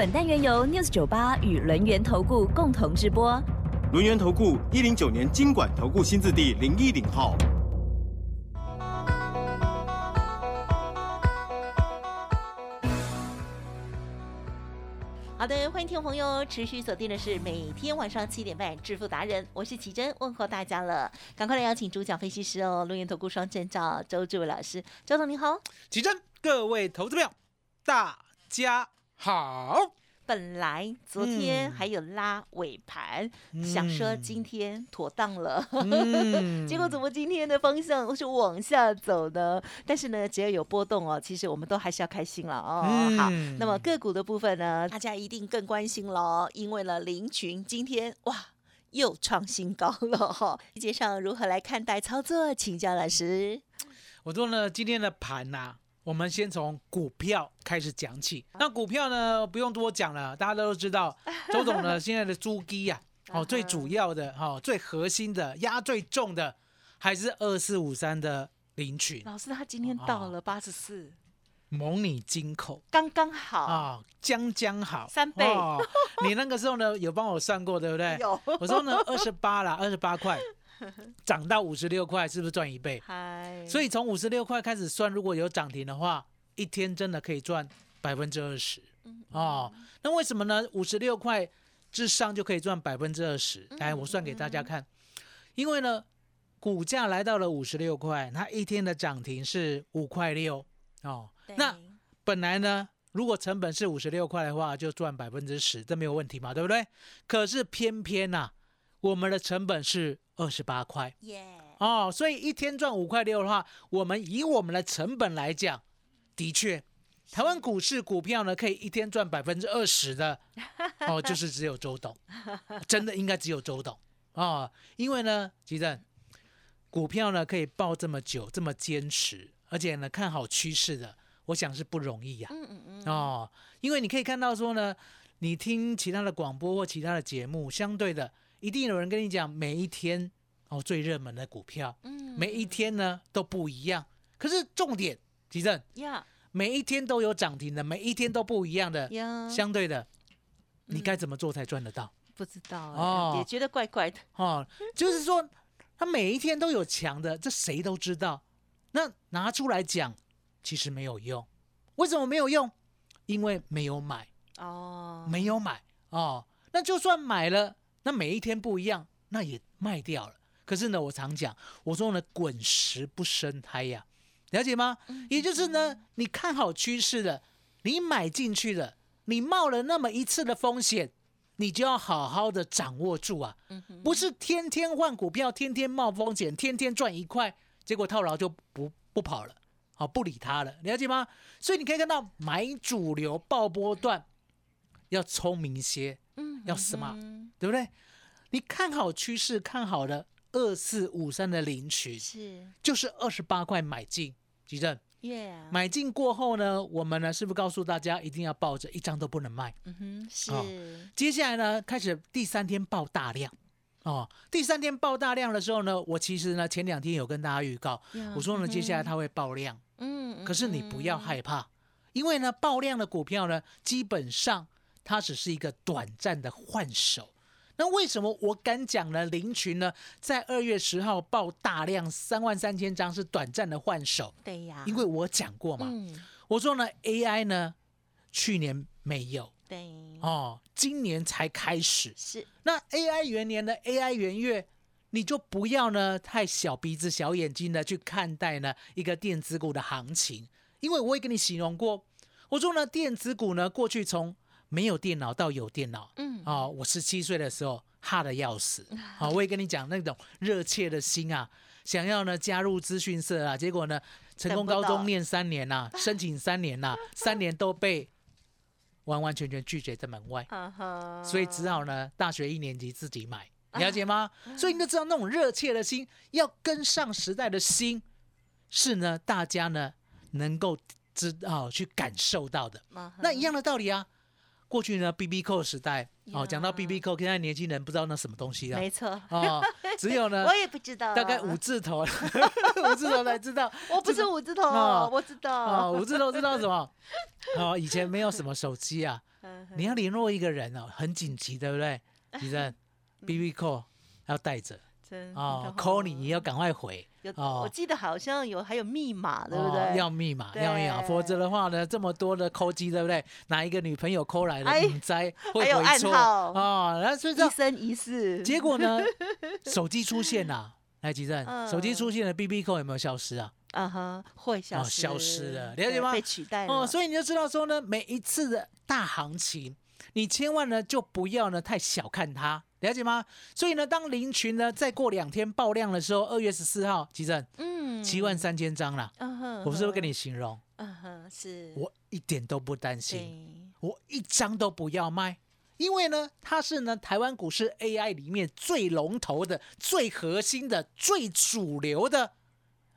本单元由 News 九八与轮源投顾共同直播。轮源投顾一零九年经管投顾新字第零一零号。好的，欢迎听众朋友持续锁定的是每天晚上七点半《致富达人》，我是奇珍，问候大家了。赶快来邀请主讲分析师哦，轮源投顾双证照周志伟老师，周总你好。奇珍，各位投资票，大家好。本来昨天还有拉尾盘，想说今天妥当了，结果怎么今天的方向是往下走呢？但是呢，只要有波动哦，其实我们都还是要开心了哦。好，那么个股的部分呢，大家一定更关心了，因为呢，林群今天哇又创新高了哈。细节上如何来看待操作？请教老师。我做了，今天的盘呐。我们先从股票开始讲起。那股票呢，不用多讲了，大家都知道。周总呢，现在的猪鸡呀，哦，最主要的哈，最核心的压最重的，还是二四五三的领取。老师，他今天到了八十四，蒙你金口，刚刚好啊，将将好，三倍。你那个时候呢，有帮我算过，对不对？有。我说呢，二十八啦，二十八块。涨到五十六块，是不是赚一倍？所以从五十六块开始算，如果有涨停的话，一天真的可以赚百分之二十哦。那为什么呢？五十六块之上就可以赚百分之二十？来，我算给大家看。因为呢，股价来到了五十六块，它一天的涨停是五块六哦。那本来呢，如果成本是五十六块的话，就赚百分之十，这没有问题嘛，对不对？可是偏偏呐，我们的成本是。二十八块，耶哦，所以一天赚五块六的话，我们以我们的成本来讲，的确，台湾股市股票呢可以一天赚百分之二十的，哦，就是只有周董，真的应该只有周董。啊，因为呢，吉正，股票呢可以报这么久，这么坚持，而且呢看好趋势的，我想是不容易呀，嗯嗯嗯，哦，因为你可以看到说呢，你听其他的广播或其他的节目，相对的。一定有人跟你讲，每一天哦最热门的股票，嗯，每一天呢都不一样。可是重点，吉正，呀，每一天都有涨停的，每一天都不一样的，相对的，你该怎么做才赚得到？不知道哦，也觉得怪怪的哦。就是说，他每一天都有强的，这谁都知道。那拿出来讲，其实没有用。为什么没有用？因为没有买哦，没有买哦。那就算买了。那每一天不一样，那也卖掉了。可是呢，我常讲，我说呢，滚石不生胎呀，了解吗？也就是呢，你看好趋势的，你买进去了，你冒了那么一次的风险，你就要好好的掌握住啊，不是天天换股票，天天冒风险，天天赚一块，结果套牢就不不跑了，好不理他了，了解吗？所以你可以看到，买主流爆波段要聪明些。要 smart，？对不对？你看好趋势，看好了二四五三的领取是，就是二十八块买进，吉正。耶，买进过后呢，我们呢是不是告诉大家一定要抱着，一张都不能卖？嗯哼，是。接下来呢，开始第三天爆大量哦。第三天爆大量的时候呢，我其实呢前两天有跟大家预告，我说呢接下来它会爆量。嗯，可是你不要害怕，因为呢爆量的股票呢基本上。它只是一个短暂的换手，那为什么我敢讲呢？林群呢，在二月十号爆大量三万三千张是短暂的换手，对呀，因为我讲过嘛，我说呢，AI 呢，去年没有，对，哦，今年才开始，是，那 AI 元年的 AI 元月，你就不要呢太小鼻子小眼睛的去看待呢一个电子股的行情，因为我也跟你形容过，我说呢，电子股呢过去从没有电脑到有电脑，嗯，哦，我十七岁的时候怕的要死，好，我也跟你讲那种热切的心啊，想要呢加入资讯社啊，结果呢成功高中念三年呐，申请三年呐，三年都被完完全全拒绝在门外，所以只好呢，大学一年级自己买，了解吗？所以你就知道那种热切的心，要跟上时代的心，是呢，大家呢能够知道去感受到的。那一样的道理啊。过去呢，B B 扣时代哦，讲到 B B 扣，现在年轻人不知道那什么东西了。没错，哦，只有呢 我，也不知道，大概五，字头，五字头才知道。我不是五字头哦，我知道，哦，五字头知道什么？哦，以前没有什么手机啊，你要联络一个人哦，很紧急，对不对？你的 B B 扣要带着真哦的，call 你你要赶快回，哦。我记得好像有还有密码，对不哦对？要密码，要密码，否则的话呢，这么多的扣机，对不对？哪一个女朋友扣来了，哎你猜会还有回错？暗号。哦，然后所以这样一生一世，结果呢，手机出现了，来吉正，嗯。手机出现了，B B 扣有没有消失啊？啊哈，会消哦失，消失了了解吗？被取代了，哦，所以你就知道说呢，每一次的大行情，你千万呢就不要呢太小看它，了解吗？所以呢，当林群呢再过两天爆量的时候，二月十四号，吉正嗯七万，三千张了，嗯哼，我是不是跟你，形容？嗯哼，是，我一点都不担心，，我一张都不要卖。因为呢，它是呢台湾股市 AI 里面最龙头的、最核心的、最主流的，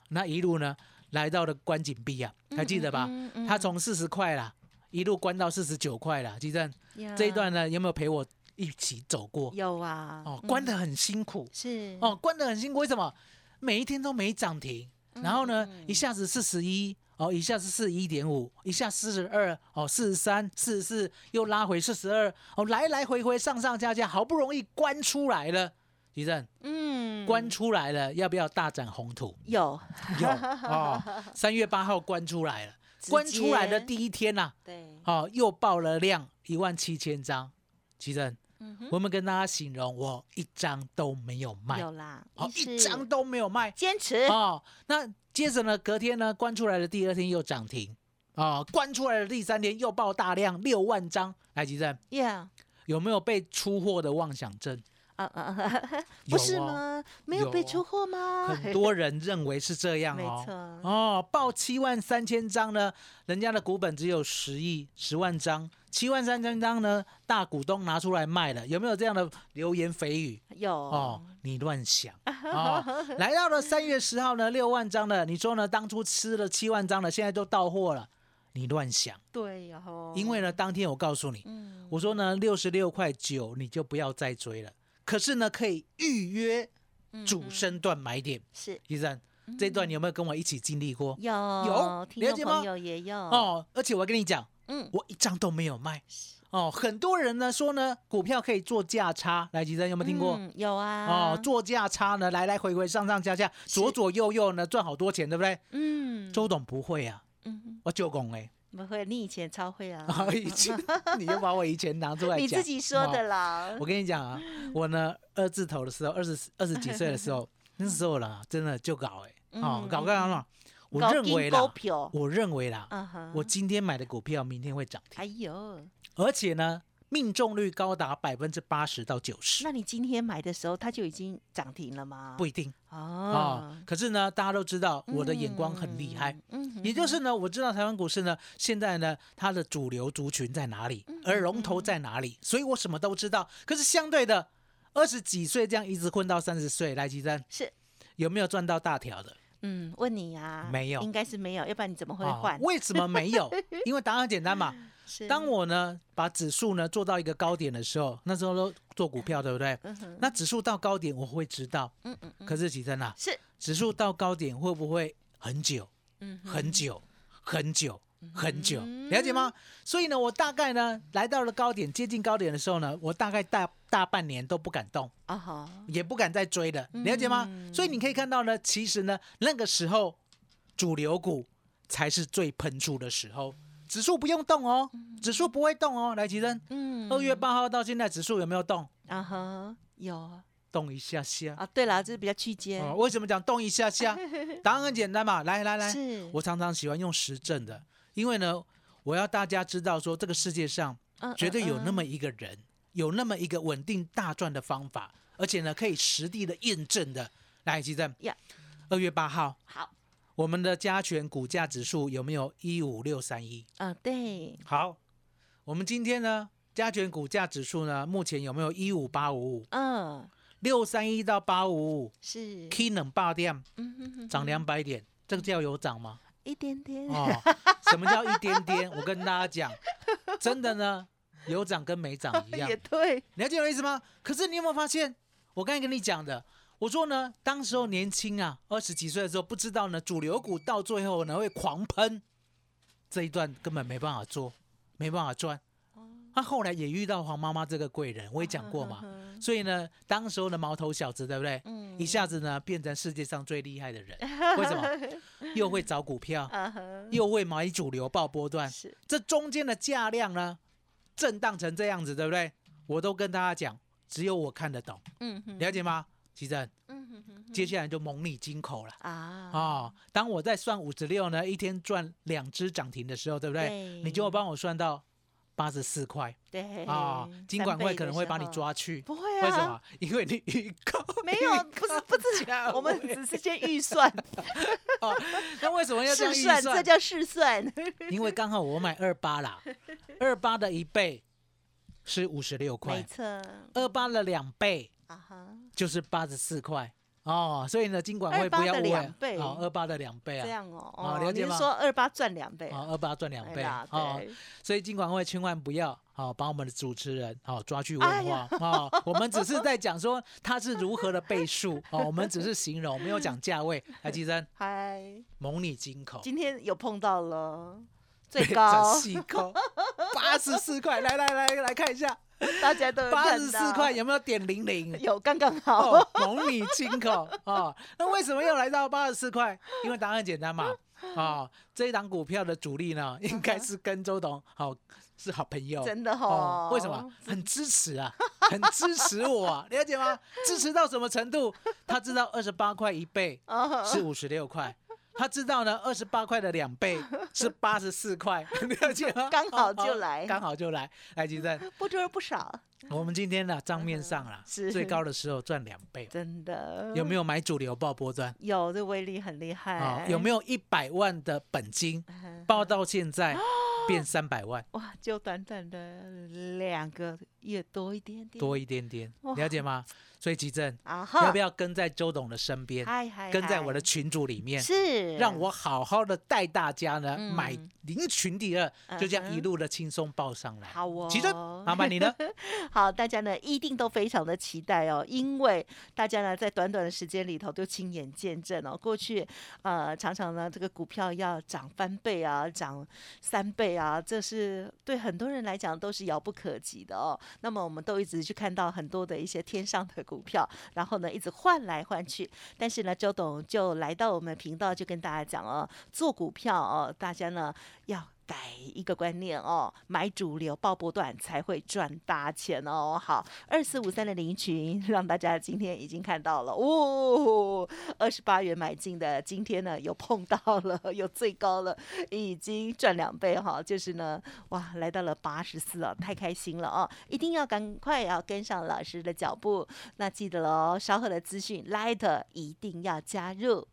那一路呢来到了关紧闭啊，还记得吧？嗯嗯它从四十块啦，一路关到四十九块了。基正呀这一段呢，有没有陪我一起走过？有啊，哦，嗯关得很辛苦是哦，关得很辛苦。为什么？每一天都没涨停，然后呢，嗯一下子四十一。哦，一下子四十一点五，一下四十二，哦，四十三、四十四，又拉回四十二，哦，来来回回上上下下，好不容易关出来了，吉正嗯关出来了，要不要大展宏图？有，有哦，三月八号关出来了，直关出来的第一天呐、对，哦，又爆了量一万七千张，奇正，嗯我们跟大家形容，我一张都没有卖，有啦，哦，一张都没有卖，坚持，哦，那接着呢，隔天呢，关出来的第二天又涨停，哦，关出来的第三天又爆大量六万张，来，奇正呀，有没有被出货的妄想症？啊啊啊，不是哦吗？没有被出货吗？很多人认为是这样没哦。错，哦，报七万三千张呢，人家的股本只有十亿十万张，七万三千张呢，大股东拿出来卖了，有没有这样的流言蜚语？有哦，你乱想 哦。来到了三月十号呢，六万张的，你说呢？当初吃了七万张的，现在都到货了，你乱想。对呀吼，因为呢，当天我告诉你，嗯，我说呢，六十六块九你就不要再追了。可是呢，可以预约主升段买点。是医生，这一段你有没有跟我一起经历过？有有了解吗朋友也有，哦，而且我跟你讲，嗯，我一张都没有卖。哦，很多人呢说呢，股票可以做价差。来，吉生有没有听过？嗯有啊，哦，做价差呢，来来回回，上上下下，左左右右呢，赚好多钱，对不对？嗯，周董不会啊，嗯，我就讲哎，不会，你以前超会啊，啊，以前你又把我以前拿出来讲，你自己说的哦啦，我跟你讲啊，我呢二字头的时候，二十二十几岁的时候，那时候啦，真的就搞哎、哦嗯，搞干嘛嘛？我搞认为啦，我认为啦，我今天买的股票明天会涨停，哎呦，而且呢，命中率高达百分之八十到九十，那你今天买的时候，它就已经涨停了吗？不一定哦哦。，可是呢，大家都知道我的眼光很厉害。嗯，嗯也就是呢，我知道台湾股市呢，现在呢，它的主流族群在哪里，嗯而龙头在哪里，所以我什么都知道。可是相对的，二十几岁这样一直混到三十岁，来吉珍是，有没有赚到大条的？嗯，问你呀，没有应该是没有，要不然你怎么会啊换？为什么没有？因为答案很简单嘛。是当我呢把指数呢做到一个高点的时候，那时候都做股票，对不对？那指数到高点我会知道，嗯嗯嗯，可是吉珍啊，是，指数到高点会不会很久？嗯很久，很久，很久，嗯了解吗？所以呢，我大概呢来到了高点，接近高点的时候呢，我大概大大半年都不敢动，啊哈，也不敢再追了，了解吗？嗯所以你可以看到呢，其实呢，那个时候主流股才是最喷出的时候，指数不用动哦，指数不会动哦。来，吉珍，嗯二月八号到现在，指数有没有动？啊哈，有啊，动一下下。啊对了，这是比较区间，哦，为什么讲动一下下？答案很简单嘛，来来来，是，我常常喜欢用实证的，因为呢，我要大家知道说，这个世界上嗯绝对有那嗯么一个人，有那么一个稳定大赚的方法，而且呢，可以实地的验证的。来，基正呀，二月八号，好，我们的加权股价指数有没有一五六三一？啊对，好，我们今天呢，加权股价指数呢，目前有没有一五八五五？嗯，六三一到八五五是，，K 冷八点，嗯哼哼涨两百点，这个叫有涨吗？一点点，哦，什么叫一点点？我跟大家讲，真的呢，有涨跟没涨一样 也，对，了解我的意思吗？可是你有没有发现，我刚才跟你讲的，我说呢，当时候年轻啊，二十几岁的时候，不知道呢，主流股到最后呢会狂喷，这一段根本没办法做，没办法赚。他后来也遇到黄妈妈这个贵人，我也讲过嘛。所以呢，当时候的毛头小子，对不对？嗯一下子呢变成世界上最厉害的人，为什么？又会找股票，又会买主流报波段，是，这中间的价量呢，震荡成这样子，对不对？我都跟大家讲，只有我看得懂，嗯哼，了解吗？奇正，嗯哼哼接下来就蒙你金口了。啊，哦，当我在算五十六呢，一天赚两只涨停的时候，对不对？对你就帮我算到八十四块对啊，金管会可能会把你，抓去，不会啊，为什么？因为你预告没有，不是不是，我们只是先预算。哦，那为什么要这样试算，预算？这叫试算，因为刚好我买二八啦，二八的一倍是五十六没块，错，二八的两倍啊哈，就是八十四块哦，所以呢，金管会不要误哦，二八的两倍啊，这样哦，哦了解吗？说二八赚两倍哦，二八赚两倍哦，所以金管会千万不要哦，把我们的主持人哦抓去哎问话哦，我们只是在讲说它是如何的倍数哦，我们只是形容，没有讲价位。来，吉珍，嗨，蒙你金口，今天有碰到了最这高，八十四块，来来来来看一下，大家都有八十四块，有没有点零零？有刚刚好，哦，蒙你亲口哦。那为什么又来到八十四块？因为答案简单嘛。哦，这一档股票的主力呢，应该是跟周董好、是好朋友。真的哦哦，，为什么？很支持啊，很支持我、啊，了解吗？支持到什么程度？他知道二十八块一倍哦是五十六块，他知道呢，二十八块的两倍 是八十四块，了解吗？刚好就来。刚好就来。来，吉正，不多不少，我们今天呢账面上啦，是。最高的时候赚两倍，真的。有没有买主流报波段？有？这威力很厉害。啊，，有没有一百万的本金？嗯报到现在变三百万，哇，就短短的两个月多一点点，多一点点，哇。了解吗？所以吉正啊，要不要跟在周董的身边，嗨嗨，跟在我的群组里面，是。让我好好的带大家呢嗯。买零群第二，就这样一路的轻松报上来。好哦，吉正，麻烦你了。好，大家呢一定都非常的期待哦，因为大家呢在短短的时间里头都亲眼见证哦，过去呃常常呢这个股票要涨翻倍啊，涨三倍啊，这是对很多人来讲都是遥不可及的哦。那么我们都一直去看到很多的一些天上的股票，然后呢一直换来换去，但是呢周董就来到我们频道就跟大家讲哦，做股票哦，大家呢要。改一个观念哦，买主流报波段才会赚大钱哦。好，二四五三的林群让大家今天已经看到了哦，二十八元买进的，今天呢有碰到了，有最高了，已经赚两倍哈、就是呢，哇，来到了八十四啊，太开心了哦！一定要赶快要跟上老师的脚步，那记得喽，稍后的资讯 Light 一定要加入。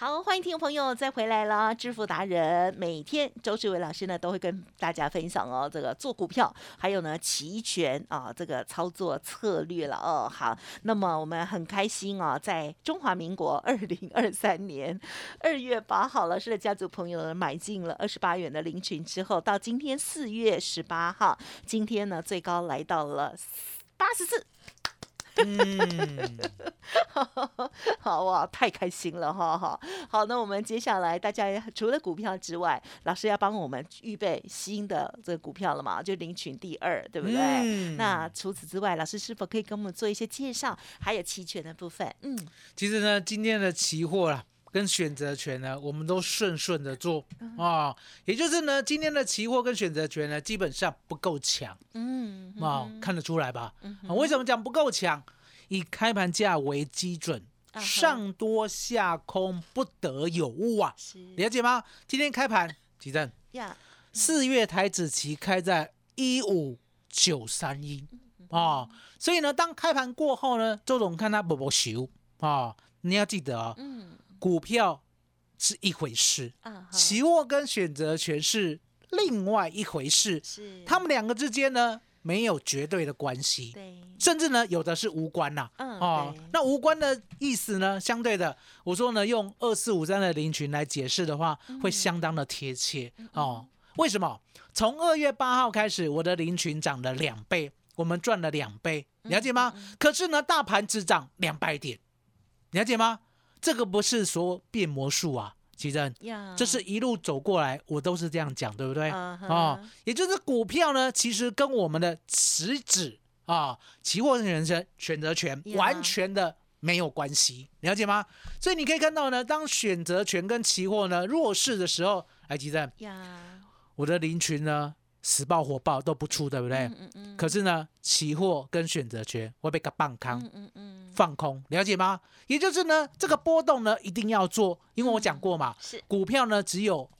好，欢迎听众朋友再回来了。致富达人每天周志伟老师呢都会跟大家分享哦，这个做股票，还有呢期权啊这个操作策略了哦。好，那么我们很开心啊，在中华民国二零二三年二月八号，老师的家族朋友买进了二十八元的零群之后，到今天四月十八号，今天呢最高来到了八十四。嗯，好哇，太开心了哈哈！好，那我们接下来大家除了股票之外，老师要帮我们预备新的这个股票了嘛？就领群第二，对不对？嗯那除此之外，老师是否可以跟我们做一些介绍？还有期权的部分，嗯，其实呢，今天的期货啦。跟选择权呢，我们都顺顺的做啊、也就是呢，今天的期货跟选择权呢，基本上不够强。嗯啊、看得出来吧？啊为什么讲不够强？以开盘价为基准，啊上多下空不得有误啊，是。了解吗？今天开盘，吉正，呀，四月台子期开在一五九三一。啊，所以呢，当开盘过后呢，周总看他不不修啊，你要记得啊、嗯股票是一回事，期货跟选择权是另外一回事。是他们两个之间呢，没有绝对的关系，对，甚至呢，有的是无关呐。嗯哦，那无关的意思呢，相对的，我说呢，用二四五三的零群来解释的话，嗯会相当的贴切哦。为什么？从二月八号开始，我的零群涨了两倍，我们赚了两倍，嗯了解吗？可是呢，大盘只涨两百点，了解吗？这个不是说变魔术啊，奇珍，呀，这是一路走过来，我都是这样讲，对不对？嗯哼。哦，也就是股票呢，其实跟我们的实质啊，期货人生选择权呀。完全的没有关系，了解吗？所以你可以看到呢，当选择权跟期货呢弱势的时候，来吉正，呀，我的林群呢死爆活爆都不出，对不对？嗯嗯嗯，可是呢，期货跟选择权会被个棒康。嗯嗯嗯，放空，了解吗？也就是呢，这个波动呢一定要做，因为我讲过嘛，是股票呢只有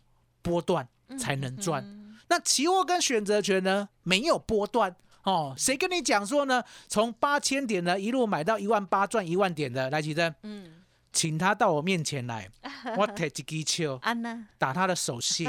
波段才能赚。嗯那期货跟选择权呢，没有波段哦。谁跟你讲说呢？从八千点呢一路买到一万八赚一万点的，来吉珍，嗯，请他到我面前来，我提一支球，打他的手心。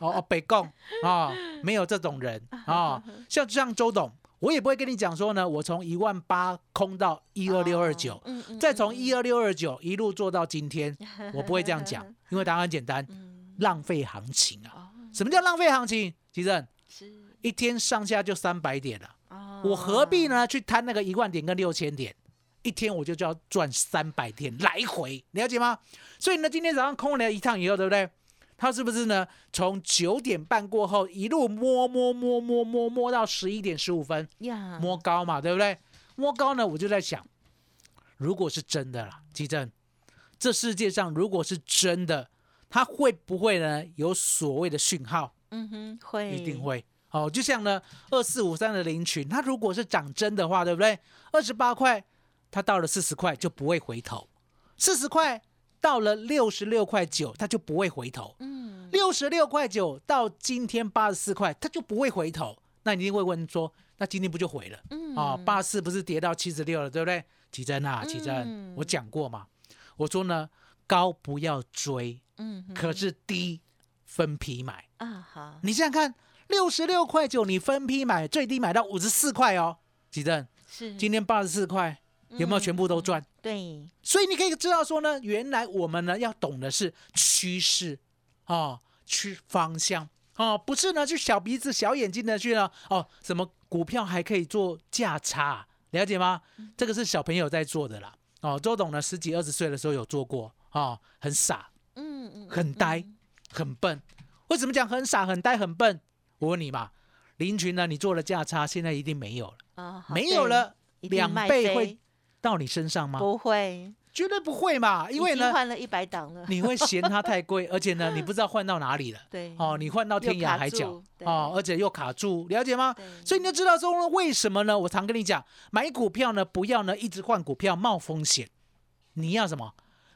哦 哦，北贡啊，没有这种人啊。像 像周董，我也不会跟你讲说呢，我从一万八空到一二六二九再从一二六二九一路做到今天，我不会这样讲，因为答案很简单，嗯浪费行情啊。哦，什么叫浪费行情？吉正，一天上下就三百点了，哦，我何必？呢去贪那个一万点跟六千点？一天我就就要赚三百天来回，了解吗？所以呢，今天早上空了一趟以后，对不对？它是不是呢？从九点半过后一路摸摸摸摸摸摸到十一点十五分，呀，摸高嘛，对不对？摸高呢，我就在想，如果是真的啦，基正，这世界上如果是真的，它会不会呢有所谓的讯号？嗯哼，会，一定，会。哦，就像呢，二四五三的林群，它如果是涨真的话，对不对？二十八块，它到了四十块就不会回头；四十块到了六十六块九，它就不会回头；嗯，六十六块九到今天八十四块，它就不会回头。那你一定会问说，那今天不就回了？嗯啊，八十四不是跌到七十六了，对不对？奇珍啊，奇珍，嗯我讲过嘛，我说呢，高不要追，嗯，可是低分批买。啊好，你想想看，六十六块九，你分批买，最低买到五十四块哦。奇珍，是今天八十四块，有没有全部都赚？对，所以你可以知道说呢，原来我们呢要懂的是趋势哦，趋方向哦，不是呢去小鼻子小眼睛的去呢哦，什么股票还可以做价差，了解吗？这个是小朋友在做的啦。哦，周董呢十几二十岁的时候有做过哦，很傻，嗯嗯，很呆，很笨。为什么讲很傻、很呆、很笨？我问你嘛，林群呢？你做了价差，现在一定没有了，没有，了，两倍会到你身上吗？不会，绝对不会嘛，因为呢，换了一百档了，你会嫌它太贵，而且呢，你不知道换到哪里了。对，哦，你换到天涯海角哦，而且又卡住，了解吗？所以你就知道说呢，为什么呢？我常跟你讲，买股票呢，不要呢一直换股票冒风险，你要什么？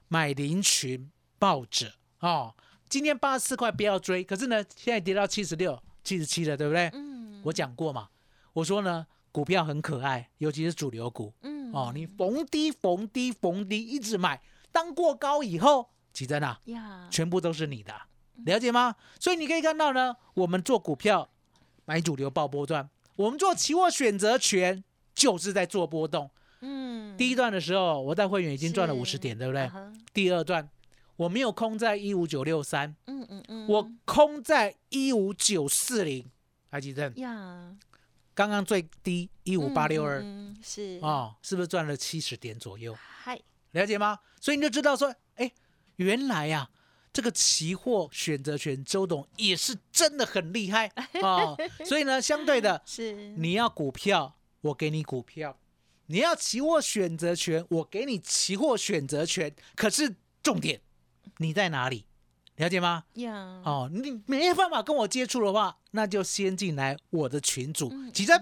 买林群抱着哦。今天八十四块不要追，可是呢，现在跌到七十六、七十七了，对不对？嗯我讲过嘛，我说呢，股票很可爱，尤其是主流股。嗯。哦，你逢低、逢低、逢低一直买，当过高以后，奇珍啊，呀，全部都是你的，了解吗？所以你可以看到呢，我们做股票买主流报波段，我们做期货选择权就是在做波动。嗯，第一段的时候，我带会员已经赚了五十点，对不对？第二段我没有空在一五九六三，嗯嗯嗯，我空在一五九四零，还记得？呀，刚刚最低一五八六二是哦，是不是赚了七十点左右？嗨，了解吗？所以你就知道说，哎，原来呀、这个期货选择权周董也是真的很厉害哦。所以呢，相对的，是你要股票，我给你股票；你要期货选择权，我给你期货选择权。可是重点，你在哪里？了解吗？呀，哦，你没办法跟我接触的话，那就先进来我的群组。嗯其实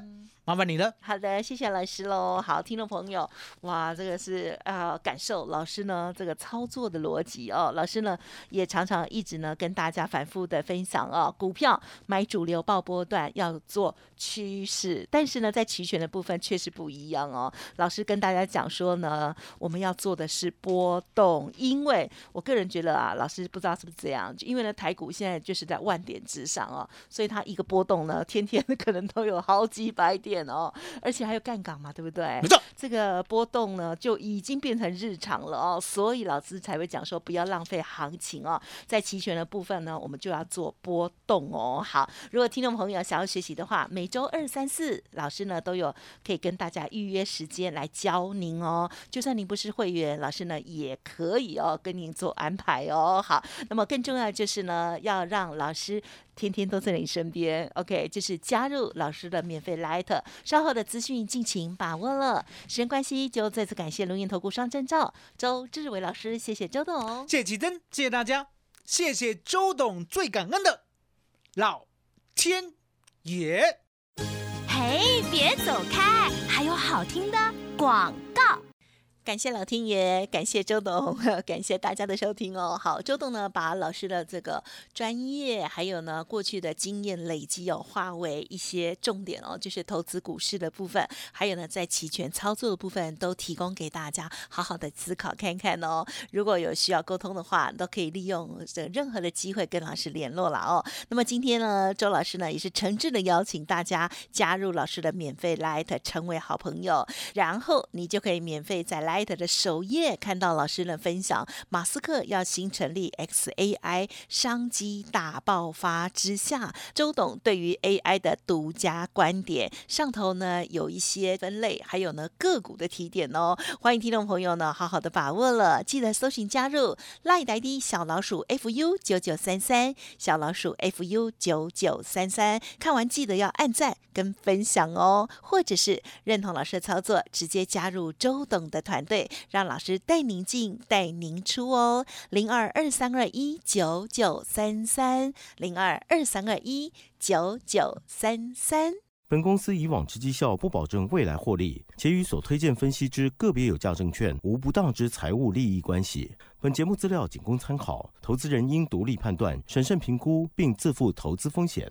麻烦你了。好的，谢谢老师喽。好，听众朋友，哇，这个是啊，感受老师呢这个操作的逻辑哦。老师呢也常常一直呢跟大家反复的分享哦，股票买主流报波段要做趋势，但是呢在期权的部分确实不一样哦。老师跟大家讲说呢，我们要做的是波动，因为我个人觉得啊，老师不知道是不是这样，因为呢台股现在就是在万点之上哦，所以它一个波动呢，天天可能都有好几百点。点哦，而且还有杠杆嘛，对不对？没错，这个波动呢就已经变成日常了哦，所以老师才会讲说不要浪费行情哦。在期权的部分呢，我们就要做波动哦。好，如果听众朋友想要学习的话，每周二、三、四，老师呢都有可以跟大家预约时间来教您哦。就算您不是会员，老师呢也可以哦跟您做安排哦。好，那么更重要就是呢，要让老师。天天都在你身边，OK，就是加入老师的免费 Light，稍后的资讯尽情把握了。时间关系，就再次感谢龙岩投顾双证照周志伟老师，谢谢周董，谢谢启真，谢谢大家，谢谢周董，最感恩的老天爷。嘿，别走开，还有好听的广告。感谢老天爷，感谢周董，感谢大家的收听哦。好，周董呢把老师的这个专业，还有呢过去的经验累积，有化为一些重点哦，就是投资股市的部分，还有呢在期权操作的部分，都提供给大家好好的思考看看哦。如果有需要沟通的话，都可以利用这任何的机会跟老师联络了哦。那么今天呢，周老师呢也是诚挚的邀请大家加入老师的免费 Light，成为好朋友，然后你就可以免费在 Light。的首页看到老师的分享，马斯克要新成立 XAI，商机大爆发之下，周董对于 AI 的独家观点，上头呢有一些分类，还有呢个股的提点哦，欢迎听众朋友呢好好的把握了，记得搜寻加入赖呆的小老鼠 fu 九九三三，小老鼠 fu 九九三三，看完记得要按赞跟分享哦，或者是认同老师的操作，直接加入周董的团。对，让老师带您进，带您出哦。零二二三二一九九三三，零二二三二一九九三三。本公司以往之绩效不保证未来获利，且与所推荐分析之个别有价证券无不当之财务利益关系。本节目资料仅供参考，投资人应独立判断、审慎评估，并自负投资风险。